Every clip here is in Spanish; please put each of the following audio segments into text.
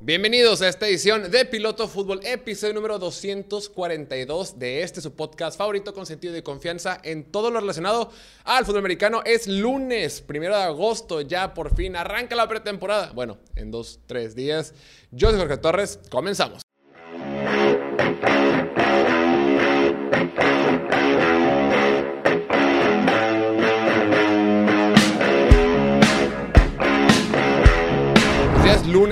Bienvenidos a esta edición de Piloto Fútbol, episodio número 242 de este su podcast favorito con sentido de confianza en todo lo relacionado al fútbol americano. Es lunes, primero de agosto, ya por fin arranca la pretemporada. Bueno, en dos, tres días. Yo soy Jorge Torres, comenzamos.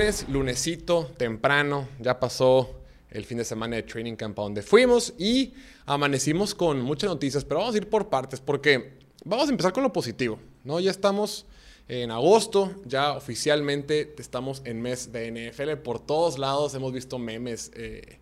Lunes, lunesito, temprano, ya pasó el fin de semana de Training Camp a donde fuimos y amanecimos con muchas noticias, pero vamos a ir por partes porque vamos a empezar con lo positivo, ¿no? Ya estamos en agosto, ya oficialmente estamos en mes de NFL, por todos lados hemos visto memes, eh,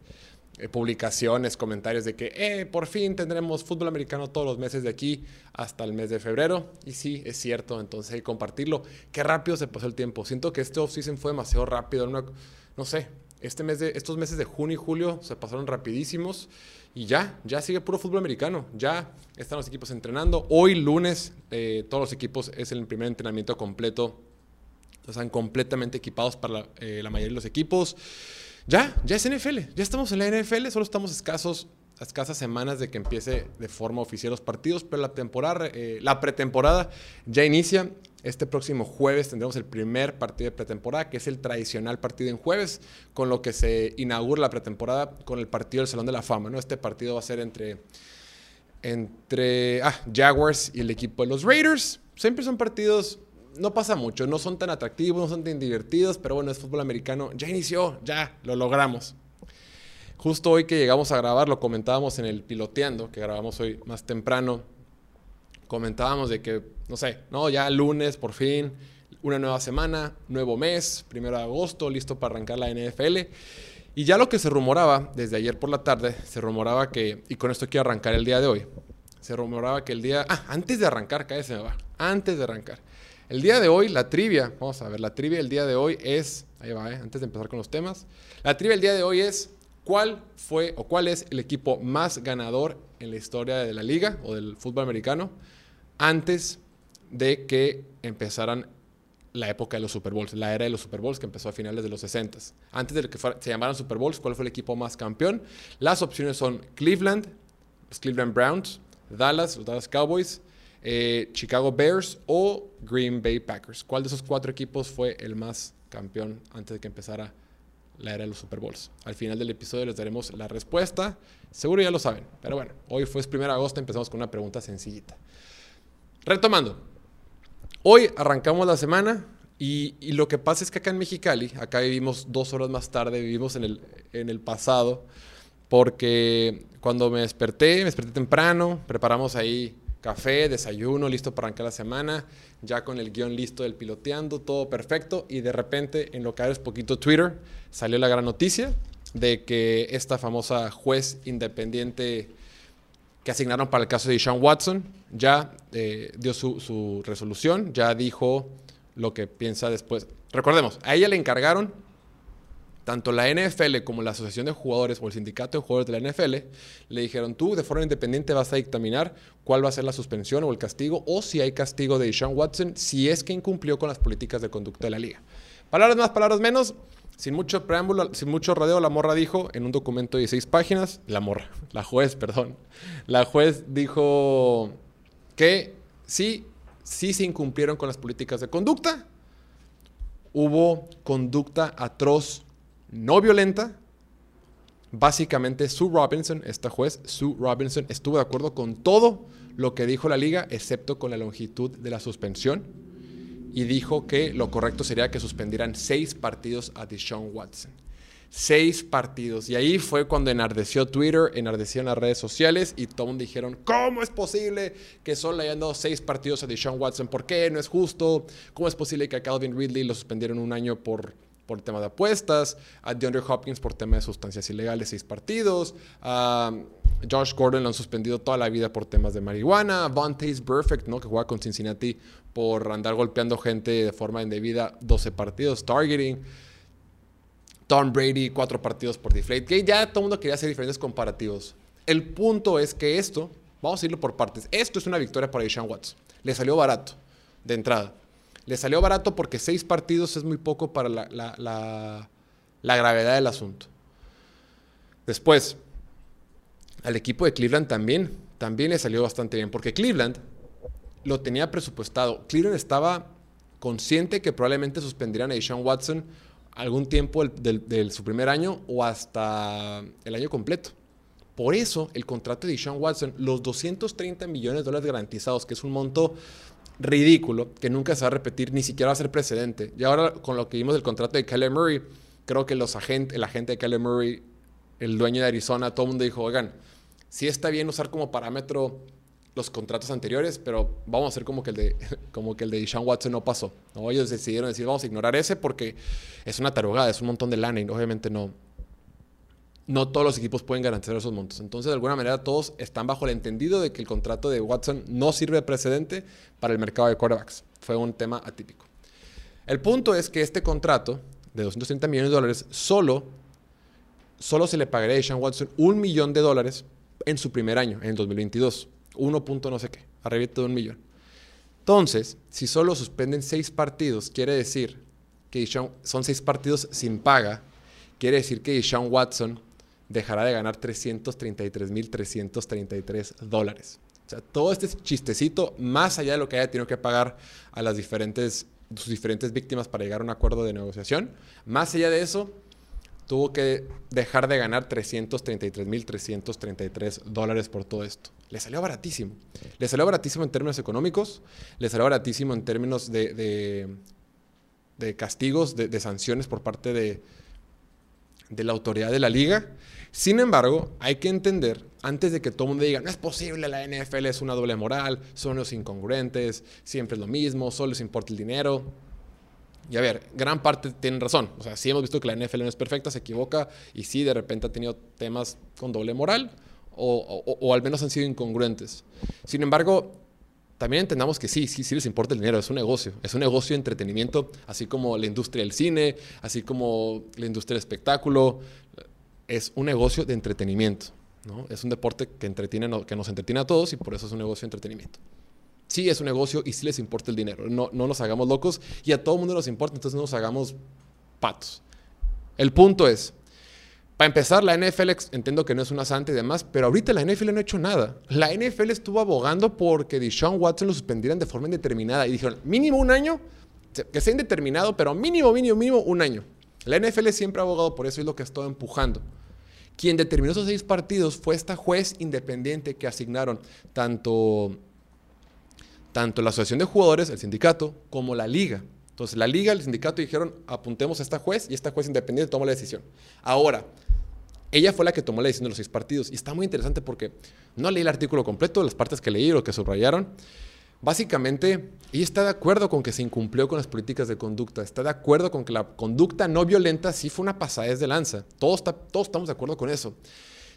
eh, publicaciones, comentarios de que eh, por fin tendremos fútbol americano todos los meses de aquí hasta el mes de febrero. Y sí, es cierto, entonces hay que compartirlo. Qué rápido se pasó el tiempo. Siento que este off-season fue demasiado rápido. no sé, este mes de, estos meses de junio y julio se pasaron rapidísimos. Y ya, ya sigue puro fútbol americano. Ya están los equipos entrenando. Hoy lunes, eh, todos los equipos es el primer entrenamiento completo. Están completamente equipados para la, la mayoría de los equipos. Ya, ya es NFL, ya estamos en la NFL, solo estamos escasos, escasas semanas de que empiece de forma oficial los partidos, pero la temporada, eh, la pretemporada ya inicia. Este próximo jueves tendremos el primer partido de pretemporada, que es el tradicional partido en jueves, con lo que se inaugura la pretemporada con el partido del Salón de la Fama. Este partido va a ser entre, entre ah, Jaguars y el equipo de los Raiders. Siempre son partidos no pasa mucho, no son tan atractivos, no son tan divertidos, pero bueno, es fútbol americano. Ya inició, ya, lo logramos. Justo hoy que llegamos a grabar, lo comentábamos en el piloteando, que grabamos hoy más temprano, comentábamos de que, no sé, no, ya lunes, por fin, una nueva semana, nuevo mes, primero de agosto, listo para arrancar la NFL. Y ya lo que se rumoraba desde ayer por la tarde, se rumoraba que, y con esto quiero arrancar el día de hoy, se rumoraba que el día, ah, antes de arrancar, cállese me va, antes de arrancar el día de hoy, la trivia, vamos a ver, la trivia del día de hoy es, ahí va, eh, antes de empezar con los temas, la trivia del día de hoy es cuál fue o cuál es el equipo más ganador en la historia de la liga o del fútbol americano antes de que empezaran la época de los Super Bowls, la era de los Super Bowls que empezó a finales de los 60. Antes de que se llamaran Super Bowls, ¿cuál fue el equipo más campeón? Las opciones son Cleveland, los Cleveland Browns, Dallas, los Dallas Cowboys, eh, Chicago Bears o Green Bay Packers. ¿Cuál de esos cuatro equipos fue el más campeón antes de que empezara la era de los Super Bowls? Al final del episodio les daremos la respuesta. Seguro ya lo saben, pero bueno, hoy fue el 1 de agosto, empezamos con una pregunta sencillita. Retomando, hoy arrancamos la semana y, lo que pasa es que acá en Mexicali, acá vivimos dos horas más tarde, vivimos en el, en el pasado, porque cuando me desperté, me desperté temprano, preparamos ahí café, desayuno, listo para arrancar la semana, ya con el guion listo del piloteando, todo perfecto. Y de repente, en lo que es poquito Twitter, salió la gran noticia de que esta famosa juez independiente que asignaron para el caso de Sean Watson ya eh, dio su, su resolución, ya dijo lo que piensa después. Recordemos, a ella le encargaron tanto la NFL como la Asociación de Jugadores o el Sindicato de Jugadores de la NFL le dijeron, tú de forma independiente vas a dictaminar cuál va a ser la suspensión o el castigo o si hay castigo de Sean Watson si es que incumplió con las políticas de conducta de la liga. Palabras más, palabras menos. Sin mucho preámbulo, sin mucho rodeo, la morra dijo en un documento de seis páginas, la morra, la juez, perdón, la juez dijo que sí, sí se incumplieron con las políticas de conducta, hubo conducta atroz no violenta. Básicamente, Sue Robinson, esta juez, Sue Robinson, estuvo de acuerdo con todo lo que dijo la liga, excepto con la longitud de la suspensión. Y dijo que lo correcto sería que suspendieran seis partidos a Deshaun Watson. Seis partidos. Y ahí fue cuando enardeció Twitter, enardecieron las redes sociales y todos dijeron, ¿cómo es posible que solo hayan dado seis partidos a Deshaun Watson? ¿Por qué? No es justo. ¿Cómo es posible que a Calvin Ridley lo suspendieron un año por por tema de apuestas, a DeAndre Hopkins por tema de sustancias ilegales, seis partidos, a Josh Gordon lo han suspendido toda la vida por temas de marihuana, Vontaze Perfect, ¿no? que juega con Cincinnati por andar golpeando gente de forma indebida, 12 partidos, targeting. Tom Brady, cuatro partidos por deflate. Que ya todo el mundo quería hacer diferentes comparativos. El punto es que esto, vamos a irlo por partes. Esto es una victoria para Deshaun Watts. Le salió barato de entrada. Le salió barato porque seis partidos es muy poco para la, la gravedad del asunto. Después, al equipo de Cleveland también, también le salió bastante bien, porque Cleveland lo tenía presupuestado. Cleveland estaba consciente que probablemente suspenderían a Deshaun Watson algún tiempo de su primer año o hasta el año completo. Por eso el contrato de Deshaun Watson, los 230 millones de dólares garantizados, que es un monto ridículo, que nunca se va a repetir, ni siquiera va a ser precedente. Y ahora con lo que vimos del contrato de Kyler Murray, creo que los agentes, el agente de Kyler Murray, el dueño de Arizona, todo el mundo dijo, oigan, sí está bien usar como parámetro los contratos anteriores, pero vamos a hacer como que el de, como que el de Deshaun Watson no pasó. ¿no? Ellos decidieron decir, vamos a ignorar ese porque es una tarugada, es un montón de lana y obviamente no, no todos los equipos pueden garantizar esos montos. Entonces, de alguna manera, todos están bajo el entendido de que el contrato de Watson no sirve de precedente para el mercado de quarterbacks. Fue un tema atípico. El punto es que este contrato de 230 millones de dólares solo, solo se le pagaría a Sean Watson un millón de dólares en su primer año, en el 2022. 1. Punto no sé qué, arriba de un millón. Entonces, si solo suspenden seis partidos, quiere decir que son seis partidos sin paga, quiere decir que Sean Watson dejará de ganar 333.333 dólares. O sea, todo este chistecito, más allá de lo que haya tenido que pagar a las diferentes, sus diferentes víctimas para llegar a un acuerdo de negociación, más allá de eso, tuvo que dejar de ganar 333.333 dólares por todo esto. Le salió baratísimo. Le salió baratísimo en términos económicos, le salió baratísimo en términos de, de, castigos, de, sanciones por parte de, de la autoridad de la liga. Sin embargo, hay que entender, antes de que todo el mundo diga, no es posible, la NFL es una doble moral, son los incongruentes, siempre es lo mismo, solo les importa el dinero. Y a ver, gran parte tienen razón. O sea, sí hemos visto que la NFL no es perfecta, se equivoca y sí de repente ha tenido temas con doble moral o, o, al menos han sido incongruentes. Sin embargo, también entendamos que sí, sí, sí les importa el dinero, es un negocio, es un negocio de entretenimiento, así como la industria del cine, así como la industria del espectáculo, es un negocio de entretenimiento, ¿no? Es un deporte que, entretiene, que nos entretiene a todos y por eso es un negocio de entretenimiento. Sí es un negocio y sí les importa el dinero, no, no nos hagamos locos y a todo el mundo nos importa, entonces no nos hagamos patos. El punto es, para empezar, la NFL entiendo que no es una santa y demás, pero ahorita la NFL no ha hecho nada. La NFL estuvo abogando porque Deshaun Watson lo suspendieran de forma indeterminada y dijeron, mínimo un año, que sea indeterminado, pero mínimo, mínimo, mínimo un año. La NFL siempre ha abogado por eso y es lo que ha estado empujando. Quien determinó esos seis partidos fue esta juez independiente que asignaron tanto, tanto la Asociación de Jugadores, el sindicato, como la liga. Entonces la liga, el sindicato dijeron, apuntemos a esta juez y esta juez independiente tomó la decisión. Ahora, ella fue la que tomó la decisión de los seis partidos. Y está muy interesante porque no leí el artículo completo, las partes que leí o que subrayaron. Básicamente, ella está de acuerdo con que se incumplió con las políticas de conducta, está de acuerdo con que la conducta no violenta sí fue una pasadez de lanza. Todos, todos estamos de acuerdo con eso.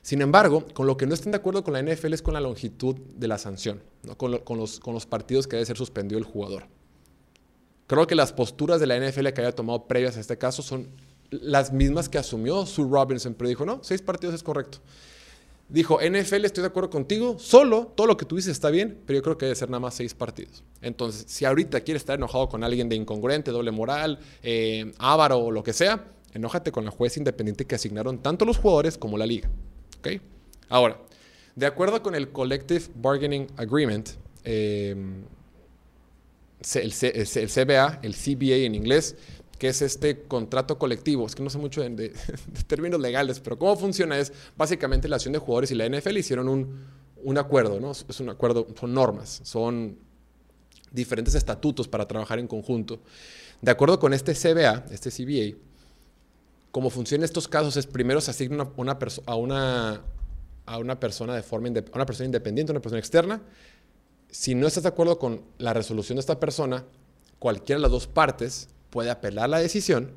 Sin embargo, con lo que no están de acuerdo con la NFL es con la longitud de la sanción, con, con, los, con los partidos que debe ser suspendido el jugador. Creo que las posturas de la NFL que haya tomado previas a este caso son las mismas que asumió Sue Robinson, pero dijo, no, seis partidos es correcto. Dijo, NFL, estoy de acuerdo contigo, solo todo lo que tú dices está bien, pero yo creo que debe ser nada más seis partidos. Entonces, si ahorita quieres estar enojado con alguien de incongruente, doble moral, eh, ávaro o lo que sea, enójate con la juez independiente que asignaron tanto los jugadores como la liga. ¿Okay? Ahora, de acuerdo con el Collective Bargaining Agreement, eh, el CBA, el CBA en inglés, que es este contrato colectivo. Es que no sé mucho de, términos legales, pero cómo funciona es básicamente la acción de jugadores y la NFL hicieron un, un acuerdo, ¿no? Es un acuerdo, son normas, son diferentes estatutos para trabajar en conjunto. De acuerdo con este CBA, este CBA, cómo funciona estos casos es primero se asigna una, a, una, a una persona de forma a una persona independiente, una persona externa. Si no estás de acuerdo con la resolución de esta persona, cualquiera de las dos partes puede apelar la decisión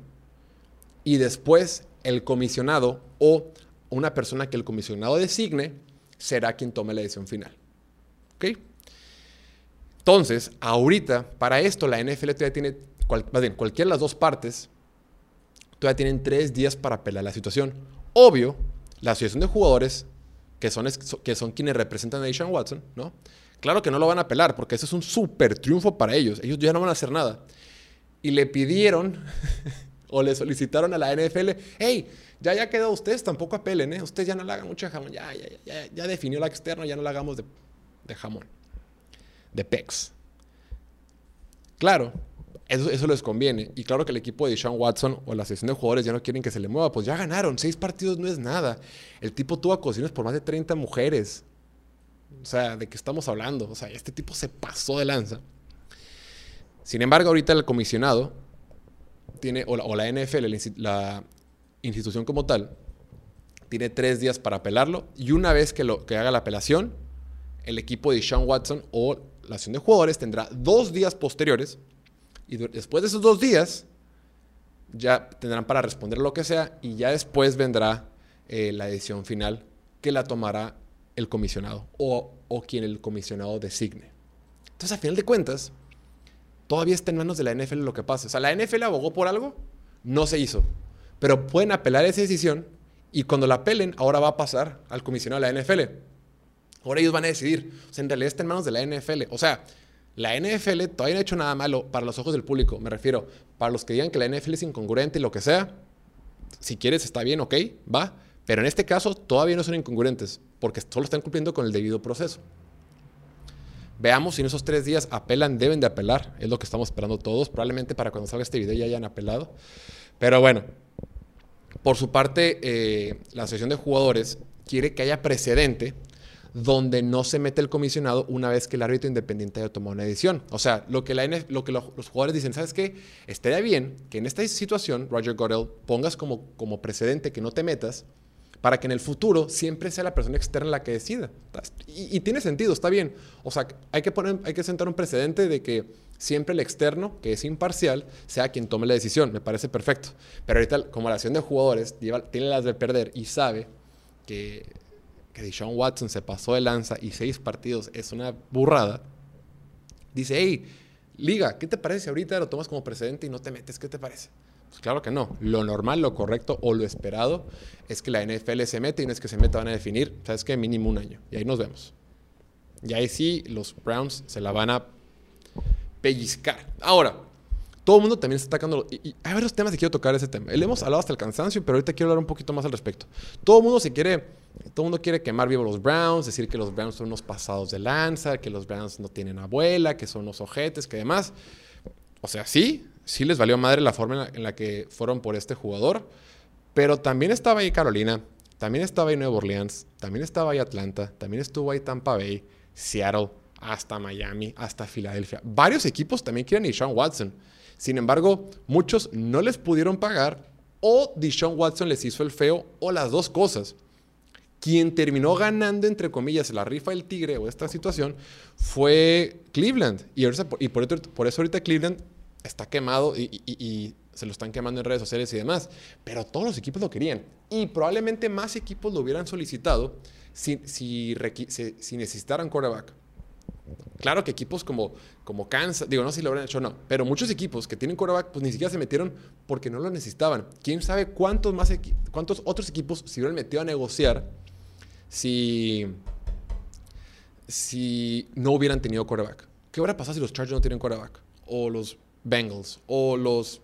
y después el comisionado o una persona que el comisionado designe será quien tome la decisión final. ¿Ok? Entonces, ahorita, para esto, la NFL todavía tiene, cualquiera de las dos partes, todavía tienen tres días para apelar la situación. Obvio, la asociación de jugadores, que son, que son quienes representan a Sean Watson, ¿no? Claro que no lo van a apelar, porque ese es un súper triunfo para ellos. Ellos ya no van a hacer nada y le pidieron, o le solicitaron a la NFL, hey, ya ya quedó, ustedes tampoco apelen, ¿eh? Ustedes ya no le hagan mucho jamón, ya, ya, ya, ya definió la externa, ya no la hagamos de, de jamón, de pex. Claro, eso, eso, les conviene. Y claro que el equipo de Sean Watson o la sesión de jugadores ya no quieren que se le mueva. Pues ya ganaron. Seis partidos no es nada. El tipo tuvo acusaciones por más de 30 mujeres. O sea, ¿de qué estamos hablando? O sea, este tipo se pasó de lanza. Sin embargo, ahorita el comisionado tiene, o la, NFL, la institución como tal, tiene tres días para apelarlo. Y una vez que, lo, que haga la apelación, el equipo de Sean Watson o la sesión de jugadores tendrá dos días posteriores y después de esos dos días, ya tendrán para responder lo que sea y ya después vendrá eh, la decisión final que la tomará el comisionado o, o, quien el comisionado designe. Entonces, a final de cuentas, todavía está en manos de la NFL lo que pasa. O sea, la NFL abogó por algo, no se hizo. Pero pueden apelar esa decisión y cuando la apelen, ahora va a pasar al comisionado de la NFL. Ahora ellos van a decidir. O sea, en realidad está en manos de la NFL. O sea, la NFL todavía no ha hecho nada malo para los ojos del público. Me refiero, para los que digan que la NFL es incongruente y lo que sea, si quieres está bien, ok, va. Pero en este caso todavía no son incongruentes, porque solo están cumpliendo con el debido proceso. Veamos si en esos tres días apelan, deben de apelar. Es lo que estamos esperando todos. Probablemente para cuando salga este video ya hayan apelado. Pero bueno, por su parte, eh, la asociación de jugadores quiere que haya precedente donde no se mete el comisionado una vez que el árbitro independiente haya tomado una decisión. O sea, lo que, los jugadores dicen, ¿sabes qué? Estaría bien que en esta situación, Roger Goodell, pongas como, como precedente que no te metas para que en el futuro siempre sea la persona externa la que decida. Y, tiene sentido, está bien. O sea, hay que, poner, hay que sentar un precedente de que siempre el externo, que es imparcial, sea quien tome la decisión. Me parece perfecto. Pero ahorita, como la acción de jugadores tiene las de perder y sabe que que Deshaun Watson se pasó de lanza y seis partidos es una burrada, dice, hey, liga, ¿qué te parece ahorita lo tomas como precedente y no te metes? ¿Qué te parece? Claro que no. Lo normal, lo correcto o lo esperado es que la NFL se mete y no es que se meta van a definir, ¿sabes qué? Mínimo un año. Y ahí nos vemos. Y ahí sí, los Browns se la van a pellizcar. Ahora, todo el mundo también está atacando. Y, hay varios temas que quiero tocar ese tema. Le hemos hablado hasta el cansancio, pero ahorita quiero hablar un poquito más al respecto. Todo el mundo se quiere. Todo el mundo quiere quemar vivo los Browns, decir que los Browns son unos pasados de lanza, que los Browns no tienen abuela, que son unos ojetes, que demás. O sea, sí, sí les valió madre la forma en la, que fueron por este jugador, pero también estaba ahí Carolina, también estaba ahí Nueva Orleans, también estaba ahí Atlanta, también estuvo ahí Tampa Bay, Seattle, hasta Miami, hasta Filadelfia. Varios equipos también quieren a Sean Watson. Sin embargo, muchos no les pudieron pagar o Deshaun Watson les hizo el feo o las dos cosas. Quien terminó ganando, entre comillas, la rifa del tigre o esta situación fue Cleveland. Y, por, eso ahorita Cleveland está quemado y, se lo están quemando en redes sociales y demás. Pero todos los equipos lo querían. Y probablemente más equipos lo hubieran solicitado si, si, si necesitaran quarterback. Claro que equipos como, como Kansas, digo, no sé si lo habrán hecho no, pero muchos equipos que tienen quarterback, pues ni siquiera se metieron porque no lo necesitaban. ¿Quién sabe cuántos, más cuántos otros equipos se hubieran metido a negociar si, si no hubieran tenido quarterback? ¿Qué hubiera pasado si los Chargers no tienen quarterback? O los Bengals, o los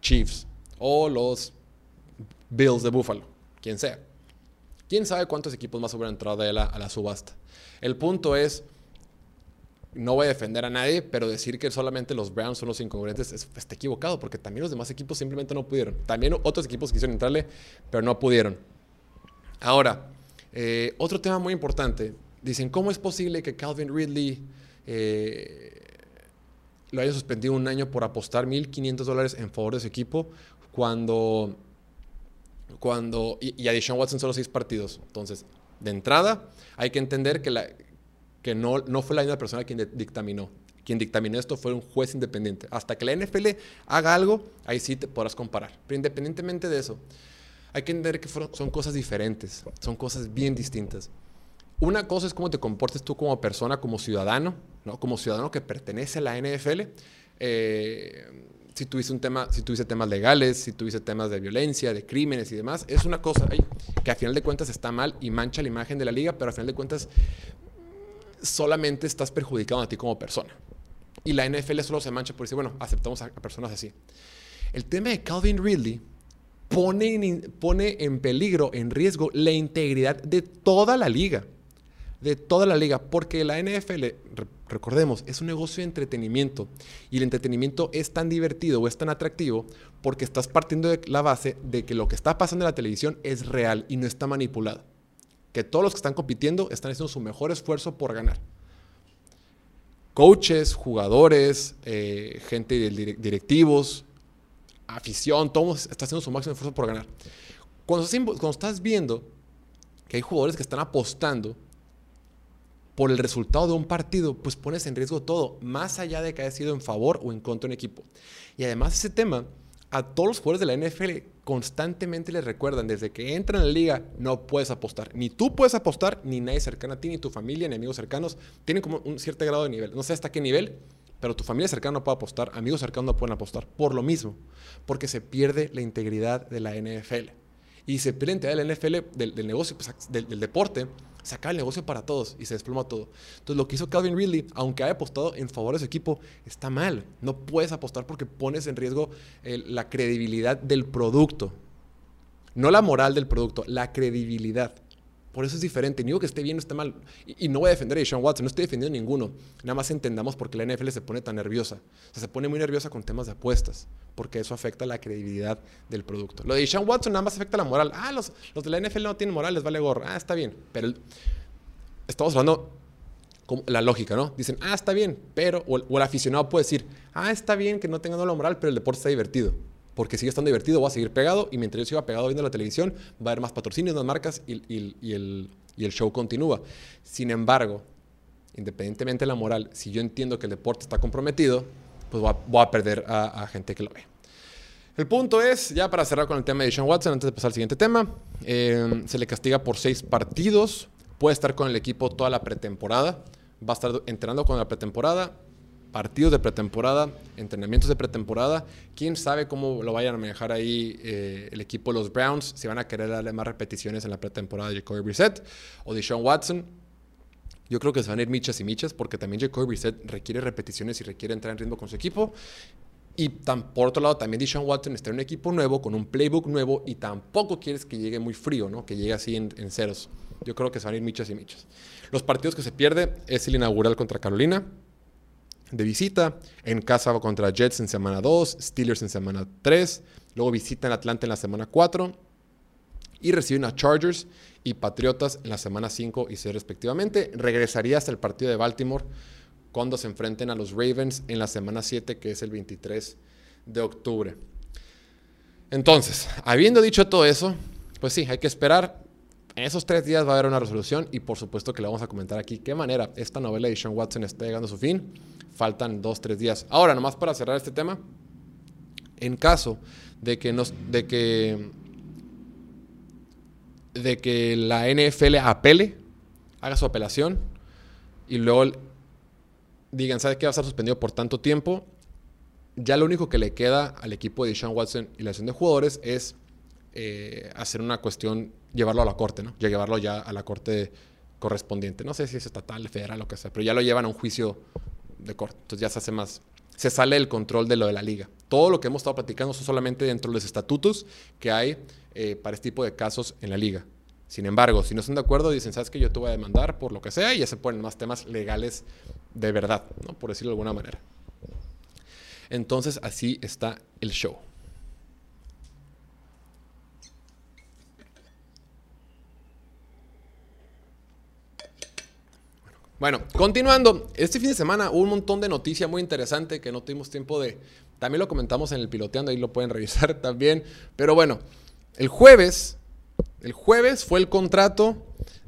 Chiefs, o los Bills de Buffalo, quien sea. ¿Quién sabe cuántos equipos más hubieran entrado a la, subasta? El punto es no voy a defender a nadie, pero decir que solamente los Browns son los incongruentes está equivocado, porque también los demás equipos simplemente no pudieron. También otros equipos quisieron entrarle, pero no pudieron. Ahora, eh, otro tema muy importante. Dicen, ¿cómo es posible que Calvin Ridley eh, lo haya suspendido un año por apostar 1.500 dólares en favor de su equipo cuando... cuando y, y a Deshaun Watson solo seis partidos? Entonces, de entrada, hay que entender que la, que no, no fue la misma persona quien dictaminó. Quien dictaminó esto fue un juez independiente. Hasta que la NFL haga algo, ahí sí te podrás comparar. Pero independientemente de eso, hay que entender que son cosas diferentes, son cosas bien distintas. Una cosa es cómo te comportes tú como persona, como ciudadano, como ciudadano que pertenece a la NFL. Eh, si tuviste un tema, si tuviste temas legales, si tuviste temas de violencia, de crímenes y demás, es una cosa que a final de cuentas está mal y mancha la imagen de la liga, pero a final de cuentas solamente estás perjudicando a ti como persona. Y la NFL solo se mancha por decir, bueno, aceptamos a, personas así. El tema de Calvin Ridley pone en, pone en peligro, en riesgo, la integridad de toda la liga. De toda la liga. Porque la NFL, recordemos, es un negocio de entretenimiento. Y el entretenimiento es tan divertido o es tan atractivo porque estás partiendo de la base de que lo que está pasando en la televisión es real y no está manipulado. Que todos los que están compitiendo están haciendo su mejor esfuerzo por ganar. Coaches, jugadores, eh, gente directivos, afición, todos está haciendo su máximo esfuerzo por ganar. Cuando estás viendo que hay jugadores que están apostando por el resultado de un partido, pues pones en riesgo todo, más allá de que haya sido en favor o en contra de un equipo. Y además ese tema, a todos los jugadores de la NFL constantemente les recuerdan, desde que entran a la liga, no puedes apostar. Ni tú puedes apostar, ni nadie cercano a ti, ni tu familia, ni amigos cercanos. Tienen como un cierto grado de nivel. No sé hasta qué nivel, pero tu familia cercana no puede apostar, amigos cercanos no pueden apostar. Por lo mismo, porque se pierde la integridad de la NFL. Y se integridad de la NFL, del, negocio, pues, del deporte, se acaba el negocio para todos y se desploma todo. Entonces, lo que hizo Calvin Ridley, aunque haya apostado en favor de su equipo, está mal. No puedes apostar porque pones en riesgo la credibilidad del producto. No la moral del producto, la credibilidad. Por eso es diferente. Ni digo que esté bien o esté mal. Y, no voy a defender a Sean Watson, no estoy defendiendo a ninguno. Nada más entendamos por qué la NFL se pone tan nerviosa. O sea, se pone muy nerviosa con temas de apuestas, porque eso afecta la credibilidad del producto. Lo de Sean Watson nada más afecta la moral. Ah, los, los de la NFL no tienen moral, les vale gorro. Ah, está bien. Pero estamos hablando como la lógica, ¿no? Dicen, ah, está bien, pero, o el, aficionado puede decir, ah, está bien que no tengan la moral, pero el deporte está divertido porque sigue estando divertido, voy a seguir pegado y mientras yo siga pegado viendo la televisión, va a haber más patrocinios, más marcas y, el, show continúa. Sin embargo, independientemente de la moral, si yo entiendo que el deporte está comprometido, pues voy a, perder a, gente que lo ve. El punto es, ya para cerrar con el tema de Sean Watson, antes de pasar al siguiente tema, eh, se le castiga por seis partidos, puede estar con el equipo toda la pretemporada, va a estar entrenando con la pretemporada, partidos de pretemporada, entrenamientos de pretemporada. Quién sabe cómo lo vayan a manejar ahí eh, el equipo de los Browns, si van a querer darle más repeticiones en la pretemporada de Jacoby Brissett o de Sean Watson. Yo creo que se van a ir michas y michas porque también Jacoby Brissett requiere repeticiones y requiere entrar en ritmo con su equipo. Y tan, por otro lado, también Deshaun Watson está en un equipo nuevo, con un playbook nuevo, y tampoco quieres que llegue muy frío, ¿no? Que llegue así en, en ceros. Yo creo que se van a ir michas y michas. Los partidos que se pierde es el inaugural contra Carolina, de visita. En casa contra Jets en semana 2, Steelers en semana 3. Luego visita en Atlanta en la semana 4. Y reciben a Chargers y Patriotas en la semana 5 y 6 respectivamente. Regresaría hasta el partido de Baltimore cuando se enfrenten a los Ravens en la semana 7, que es el 23 de octubre. Entonces, habiendo dicho todo eso, pues sí, hay que esperar. En esos tres días va a haber una resolución y por supuesto que le vamos a comentar aquí qué manera esta novela de Sean Watson está llegando a su fin faltan dos, tres días. Ahora, nomás para cerrar este tema, en caso de que, de que, de que la NFL apele, haga su apelación y luego digan, ¿sabe qué va a estar suspendido por tanto tiempo? Ya lo único que le queda al equipo de Sean Watson y la acción de jugadores es eh, hacer una cuestión, llevarlo a la corte, ¿no? Ya llevarlo ya a la corte correspondiente. No sé si es estatal, federal, lo que sea, pero ya lo llevan a un juicio de corte. Entonces ya se hace más, se sale el control de lo de la liga. Todo lo que hemos estado platicando son solamente dentro de los estatutos que hay eh, para este tipo de casos en la liga. Sin embargo, si no están de acuerdo, dicen, ¿sabes que Yo te voy a demandar por lo que sea y ya se ponen más temas legales de verdad, ¿no? por decirlo de alguna manera. Entonces así está el show. Bueno, continuando, este fin de semana hubo un montón de noticias muy interesantes que no tuvimos tiempo de... También lo comentamos en el piloteando, ahí lo pueden revisar también. Pero bueno, el jueves, el jueves fue el contrato,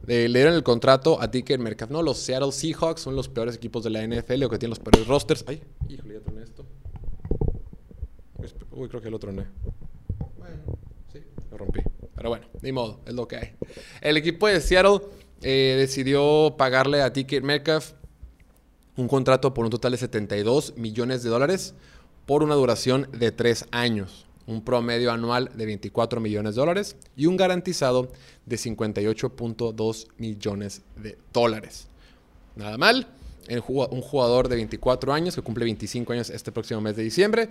le dieron el contrato a Ticket Metcalf, ¿no? Los Seattle Seahawks son los peores equipos de la NFL o que tienen los peores rosters. Ay, híjole, ya troné esto. Uy, creo que lo troné. Bueno, sí, lo rompí. Pero bueno, ni modo, es lo que hay. El equipo de Seattle eh, decidió pagarle a Ticket Metcalf un contrato por un total de 72 millones de dólares por una duración de tres años, un promedio anual de 24 millones de dólares y un garantizado de 58.2 millones de dólares. Nada mal, un jugador de 24 años que cumple 25 años este próximo mes de diciembre.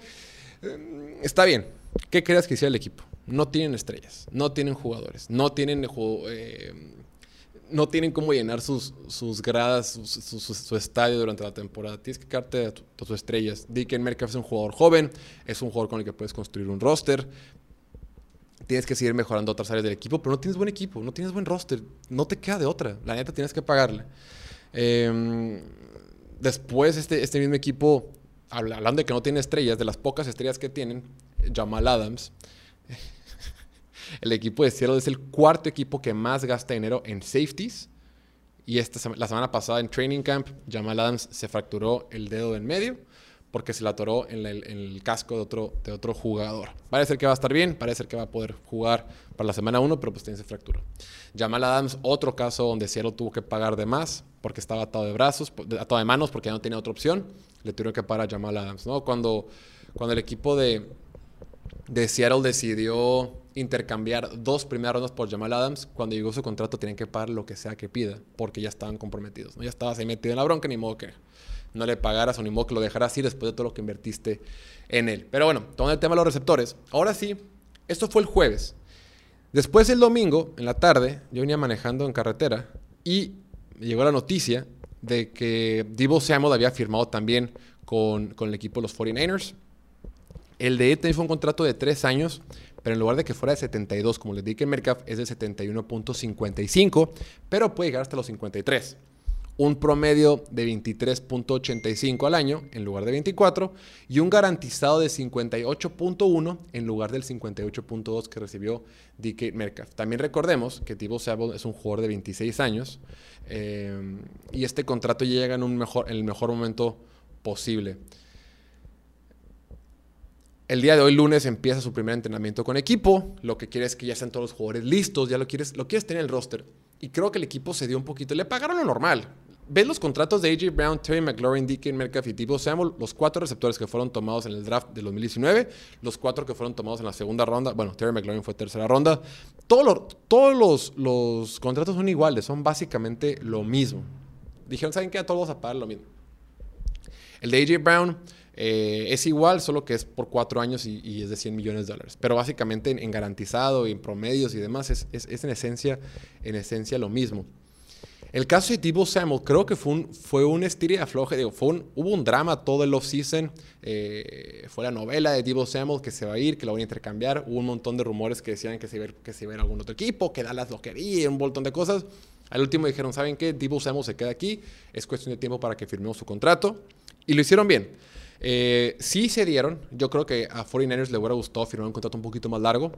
Eh, está bien. ¿Qué creas que hiciera el equipo? No tienen estrellas, no tienen jugadores, no tienen eh, no tienen cómo llenar sus, sus gradas, su, estadio durante la temporada. Tienes que quedarte a, tus estrellas. Dicken Metcalf es un jugador joven, es un jugador con el que puedes construir un roster. Tienes que seguir mejorando otras áreas del equipo, pero no tienes buen equipo, no tienes buen roster. No te queda de otra. La neta tienes que pagarle. Em, después, este, este mismo equipo, hablando de que no tiene estrellas, de las pocas estrellas que tienen, Jamal Adams. El equipo de Seattle es el cuarto equipo que más gasta dinero en safeties. Y esta, la semana pasada en Training Camp, Jamal Adams se fracturó el dedo en medio porque se la atoró en el, casco de otro, de otro jugador. Parece que va a estar bien, parece que va a poder jugar para la semana 1, pero pues tiene esa fractura. Jamal Adams, otro caso donde Seattle tuvo que pagar de más porque estaba atado de brazos, atado de manos porque ya no tenía otra opción. Le tuvieron que pagar a Jamal Adams. ¿no? Cuando, cuando el equipo de, de Seattle decidió intercambiar dos primeras rondas por Jamal Adams, cuando llegó su contrato tenían que pagar lo que sea que pida, porque ya estaban comprometidos. ¿no? Ya estabas ahí metido en la bronca, ni modo que no le pagaras o ni modo que lo dejaras así después de todo lo que invertiste en él. Pero bueno, todo el tema de los receptores. Ahora sí, esto fue el jueves. Después el domingo, en la tarde, yo venía manejando en carretera y llegó la noticia de que Divo Samuel había firmado también con, con el equipo de los 49ers. El de también fue un contrato de tres años, pero en lugar de que fuera de 72, como les dije en Mercaf, es de 71.55, pero puede llegar hasta los 53. Un promedio de 23.85 al año en lugar de 24 y un garantizado de 58.1 en lugar del 58.2 que recibió DK Metcalf. También recordemos que Tibo Sable es un jugador de 26 años eh, y este contrato llega en, un mejor, en el mejor momento posible. El día de hoy, lunes, empieza su primer entrenamiento con equipo. Lo que quiere es que ya estén todos los jugadores listos, ya lo quieres, lo quieres tener en el roster. Y creo que el equipo se dio un poquito. Le pagaron lo normal. Ves los contratos de AJ Brown, Terry McLaurin, DK Metcalf y Tebow Samuel, los cuatro receptores que fueron tomados en el draft del 2019, los cuatro que fueron tomados en la segunda ronda. Bueno, Terry McLaurin fue tercera ronda. Todos, los contratos son iguales, son básicamente lo mismo. Dijeron, ¿saben qué? A todos vamos a pagar lo mismo. El de AJ Brown eh, es igual, solo que es por cuatro años y, es de 100 millones de dólares. Pero básicamente en, garantizado y en promedios y demás es, en, esencia, en esencia lo mismo. El caso de Debo Samuel creo que fue un, fue un de afloje. Fue hubo un drama todo el off-season. Eh, fue la novela de Debo Samuel que se va a ir, que lo van a intercambiar. Hubo un montón de rumores que decían que se iba, a ir a algún otro equipo, que Dallas lo quería, un montón de cosas. Al último dijeron, ¿saben qué? Debo Samuel se queda aquí. Es cuestión de tiempo para que firmemos su contrato. Y lo hicieron bien. Eh, sí se dieron. Yo creo que a 49ers le hubiera gustado firmar un contrato un poquito más largo.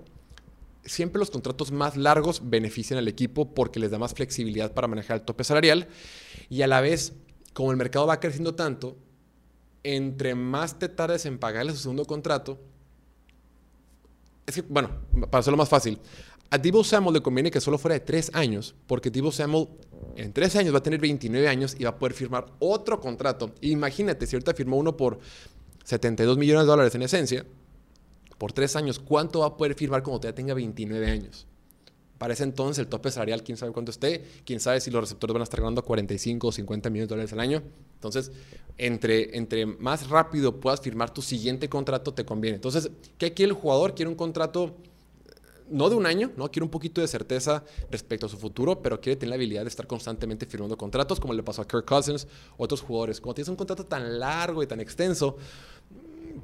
Siempre los contratos más largos benefician al equipo porque les da más flexibilidad para manejar el tope salarial. Y a la vez, como el mercado va creciendo tanto, entre más te tardes en pagarle su segundo contrato, es que, bueno, para hacerlo más fácil, a Divo Samuel le conviene que solo fuera de tres años, porque Divo Samuel en tres años va a tener 29 años y va a poder firmar otro contrato. Imagínate, si ahorita firmó uno por 72 millones de dólares en esencia, por tres años, ¿cuánto va a poder firmar cuando ya tenga 29 años? Para entonces el tope salarial, quién sabe cuánto esté, quién sabe si los receptores van a estar ganando 45 o 50 millones de dólares al año. Entonces, entre, entre más rápido puedas firmar tu siguiente contrato, te conviene. Entonces, ¿qué quiere el jugador? Quiere un contrato no de un año, ¿no? Quiere un poquito de certeza respecto a su futuro, pero quiere tener la habilidad de estar constantemente firmando contratos, como le pasó a Kirk Cousins, otros jugadores. Cuando tienes un contrato tan largo y tan extenso,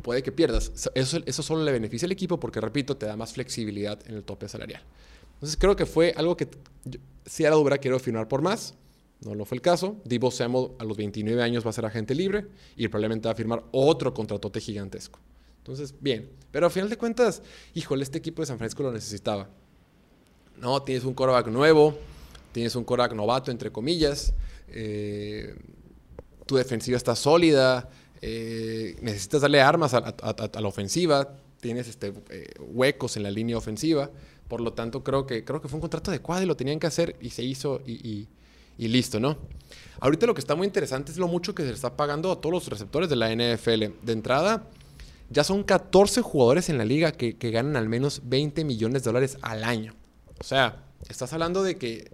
puede que pierdas. Eso, solo le beneficia al equipo porque, repito, te da más flexibilidad en el tope salarial. Entonces creo que fue algo que si ahora hubiera querido firmar por más, no lo fue el caso. Divo Samuel a los 29 años va a ser agente libre y probablemente va a firmar otro contratote gigantesco. Entonces, bien. Pero a final de cuentas, híjole, este equipo de San Francisco lo necesitaba. No, tienes un coreback nuevo, tienes un coreback novato, entre comillas. Eh, tu defensiva está sólida. Eh, necesitas darle armas a, la ofensiva. Tienes este, eh, huecos en la línea ofensiva. Por lo tanto, creo que, creo que fue un contrato adecuado y lo tenían que hacer y se hizo y, y listo, ¿no? Ahorita lo que está muy interesante es lo mucho que se le está pagando a todos los receptores de la NFL. De entrada, ya son 14 jugadores en la liga que, ganan al menos 20 millones de dólares al año. O sea, estás hablando de que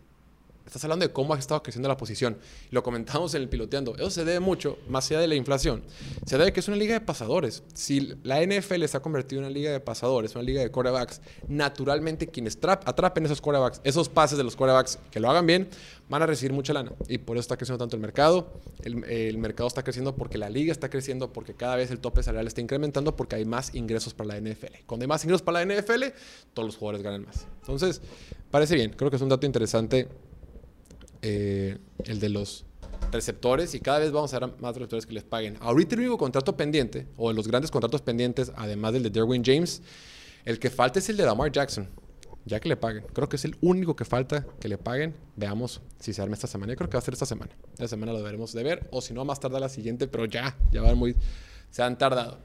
Estás hablando de cómo ha estado creciendo la posición. Lo comentamos en el piloteando. Eso se debe mucho, más allá de la inflación. Se debe que es una liga de pasadores. Si la NFL se ha convertido en una liga de pasadores, una liga de corebacks, naturalmente quienes atrapen esos corebacks, esos pases de los corebacks que lo hagan bien, van a recibir mucha lana. Y por eso está creciendo tanto el mercado. El, el mercado está creciendo porque la liga está creciendo, porque cada vez el tope salarial está incrementando, porque hay más ingresos para la NFL. Cuando hay más ingresos para la NFL, todos los jugadores ganan más. Entonces, parece bien. Creo que es un dato interesante eh, el de los receptores y cada vez vamos a ver más receptores que les paguen. Ahorita el único contrato pendiente, o los grandes contratos pendientes, además del de Derwin James, el que falta es el de Lamar Jackson. Ya que le paguen. Creo que es el único que falta que le paguen. Veamos si se arma esta semana. Yo creo que va a ser esta semana. Esta semana lo veremos de ver. O si no, más tarde la siguiente. Pero ya, ya van muy... Se han tardado.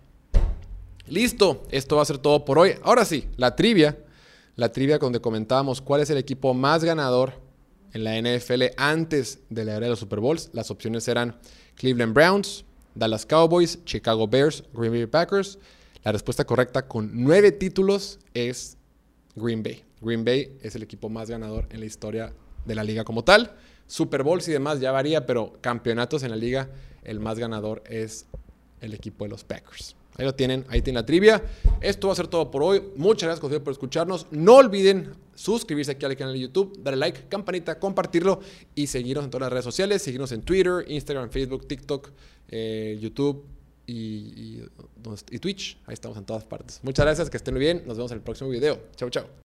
Listo. Esto va a ser todo por hoy. Ahora sí, la trivia. La trivia donde comentábamos cuál es el equipo más ganador en la NFL antes de la era de los Super Bowls. Las opciones eran Cleveland Browns, Dallas Cowboys, Chicago Bears, Green Bay Packers. La respuesta correcta con nueve títulos es Green Bay. Green Bay es el equipo más ganador en la historia de la liga como tal. Super Bowls y demás ya varía, pero campeonatos en la liga, el más ganador es el equipo de los Packers. Ahí lo tienen, ahí tienen la trivia. Esto va a ser todo por hoy. Muchas gracias por escucharnos. No olviden suscribirse aquí al canal de YouTube, darle like, campanita, compartirlo y seguirnos en todas las redes sociales. Seguirnos en Twitter, Instagram, Facebook, TikTok, eh, YouTube y, y Twitch. Ahí estamos en todas partes. Muchas gracias, que estén muy bien. Nos vemos en el próximo video. Chau, chau.